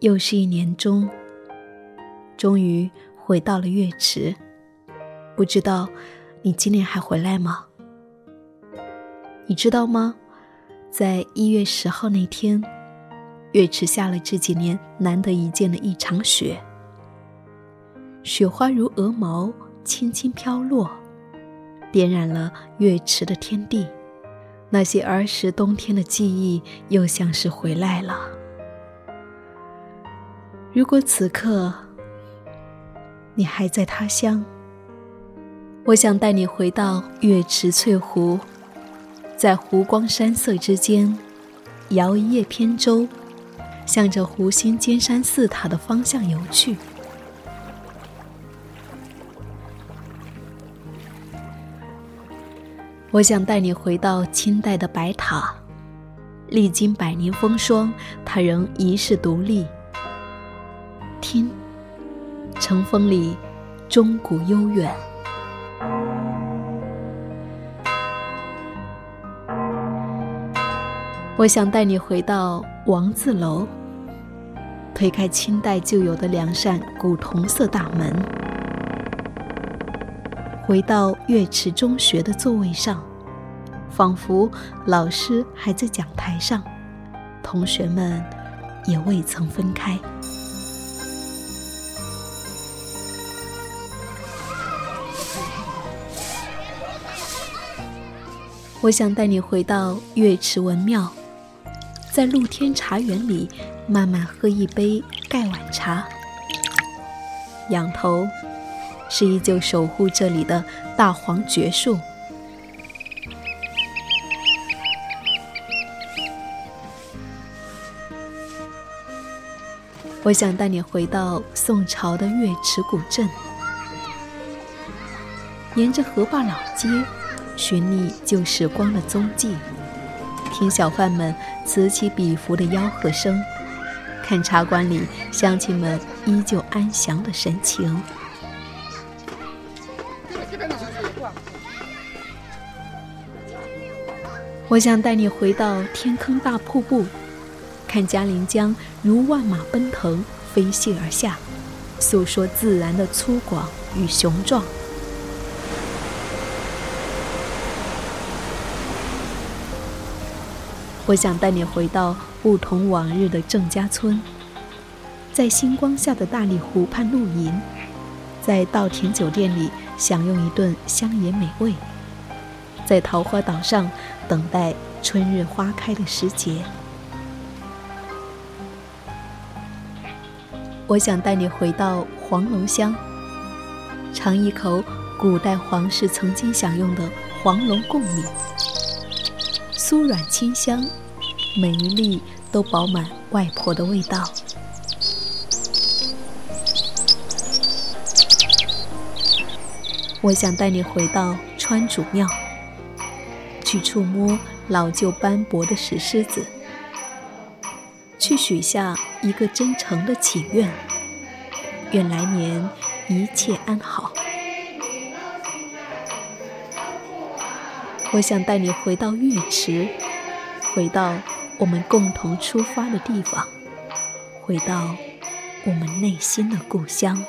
又是一年中，终于回到了月池。不知道你今年还回来吗？你知道吗？在一月十号那天，月池下了这几年难得一见的一场雪。雪花如鹅毛，轻轻飘落，点染了月池的天地。那些儿时冬天的记忆，又像是回来了。如果此刻你还在他乡，我想带你回到月池翠湖，在湖光山色之间，摇一叶扁舟，向着湖心尖山寺塔的方向游去。我想带你回到清代的白塔，历经百年风霜，它仍遗世独立。听，尘风里，钟鼓悠远。我想带你回到王字楼，推开清代旧有的两扇古铜色大门，回到岳池中学的座位上，仿佛老师还在讲台上，同学们也未曾分开。我想带你回到月池文庙，在露天茶园里慢慢喝一杯盖碗茶。仰头，是依旧守护这里的大黄桷树。我想带你回到宋朝的月池古镇，沿着河坝老街。寻觅旧时光的踪迹，听小贩们此起彼伏的吆喝声，看茶馆里乡亲们依旧安详的神情。我想带你回到天坑大瀑布，看嘉陵江如万马奔腾飞泻而下，诉说自然的粗犷与雄壮。我想带你回到不同往日的郑家村，在星光下的大理湖畔露营，在稻田酒店里享用一顿乡野美味，在桃花岛上等待春日花开的时节。我想带你回到黄龙乡，尝一口古代皇室曾经享用的黄龙贡米。酥软清香，每一粒都饱满外婆的味道。我想带你回到川主庙，去触摸老旧斑驳的石狮子，去许下一个真诚的祈愿：愿来年一切安好。我想带你回到浴池，回到我们共同出发的地方，回到我们内心的故乡。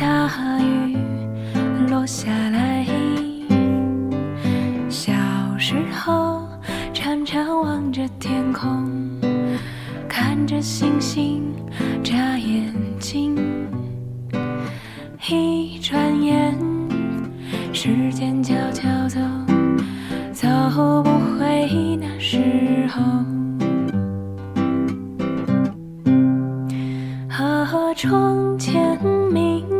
大雨落下来小时候常常望着天空看着星星眨眼睛一转眼时间悄悄走走不回那时候。和窗前明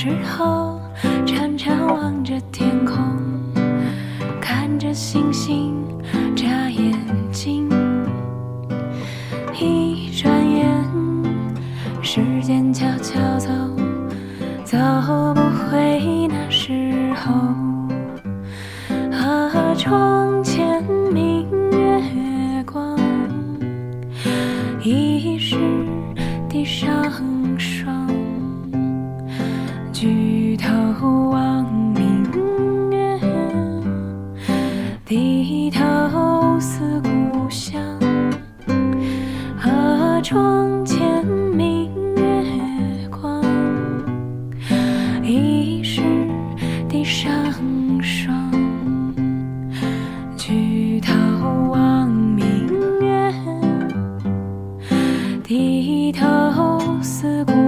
时候常常望着天空看着星星眨眼睛。一转眼时间悄悄走走不回那时候。愁思故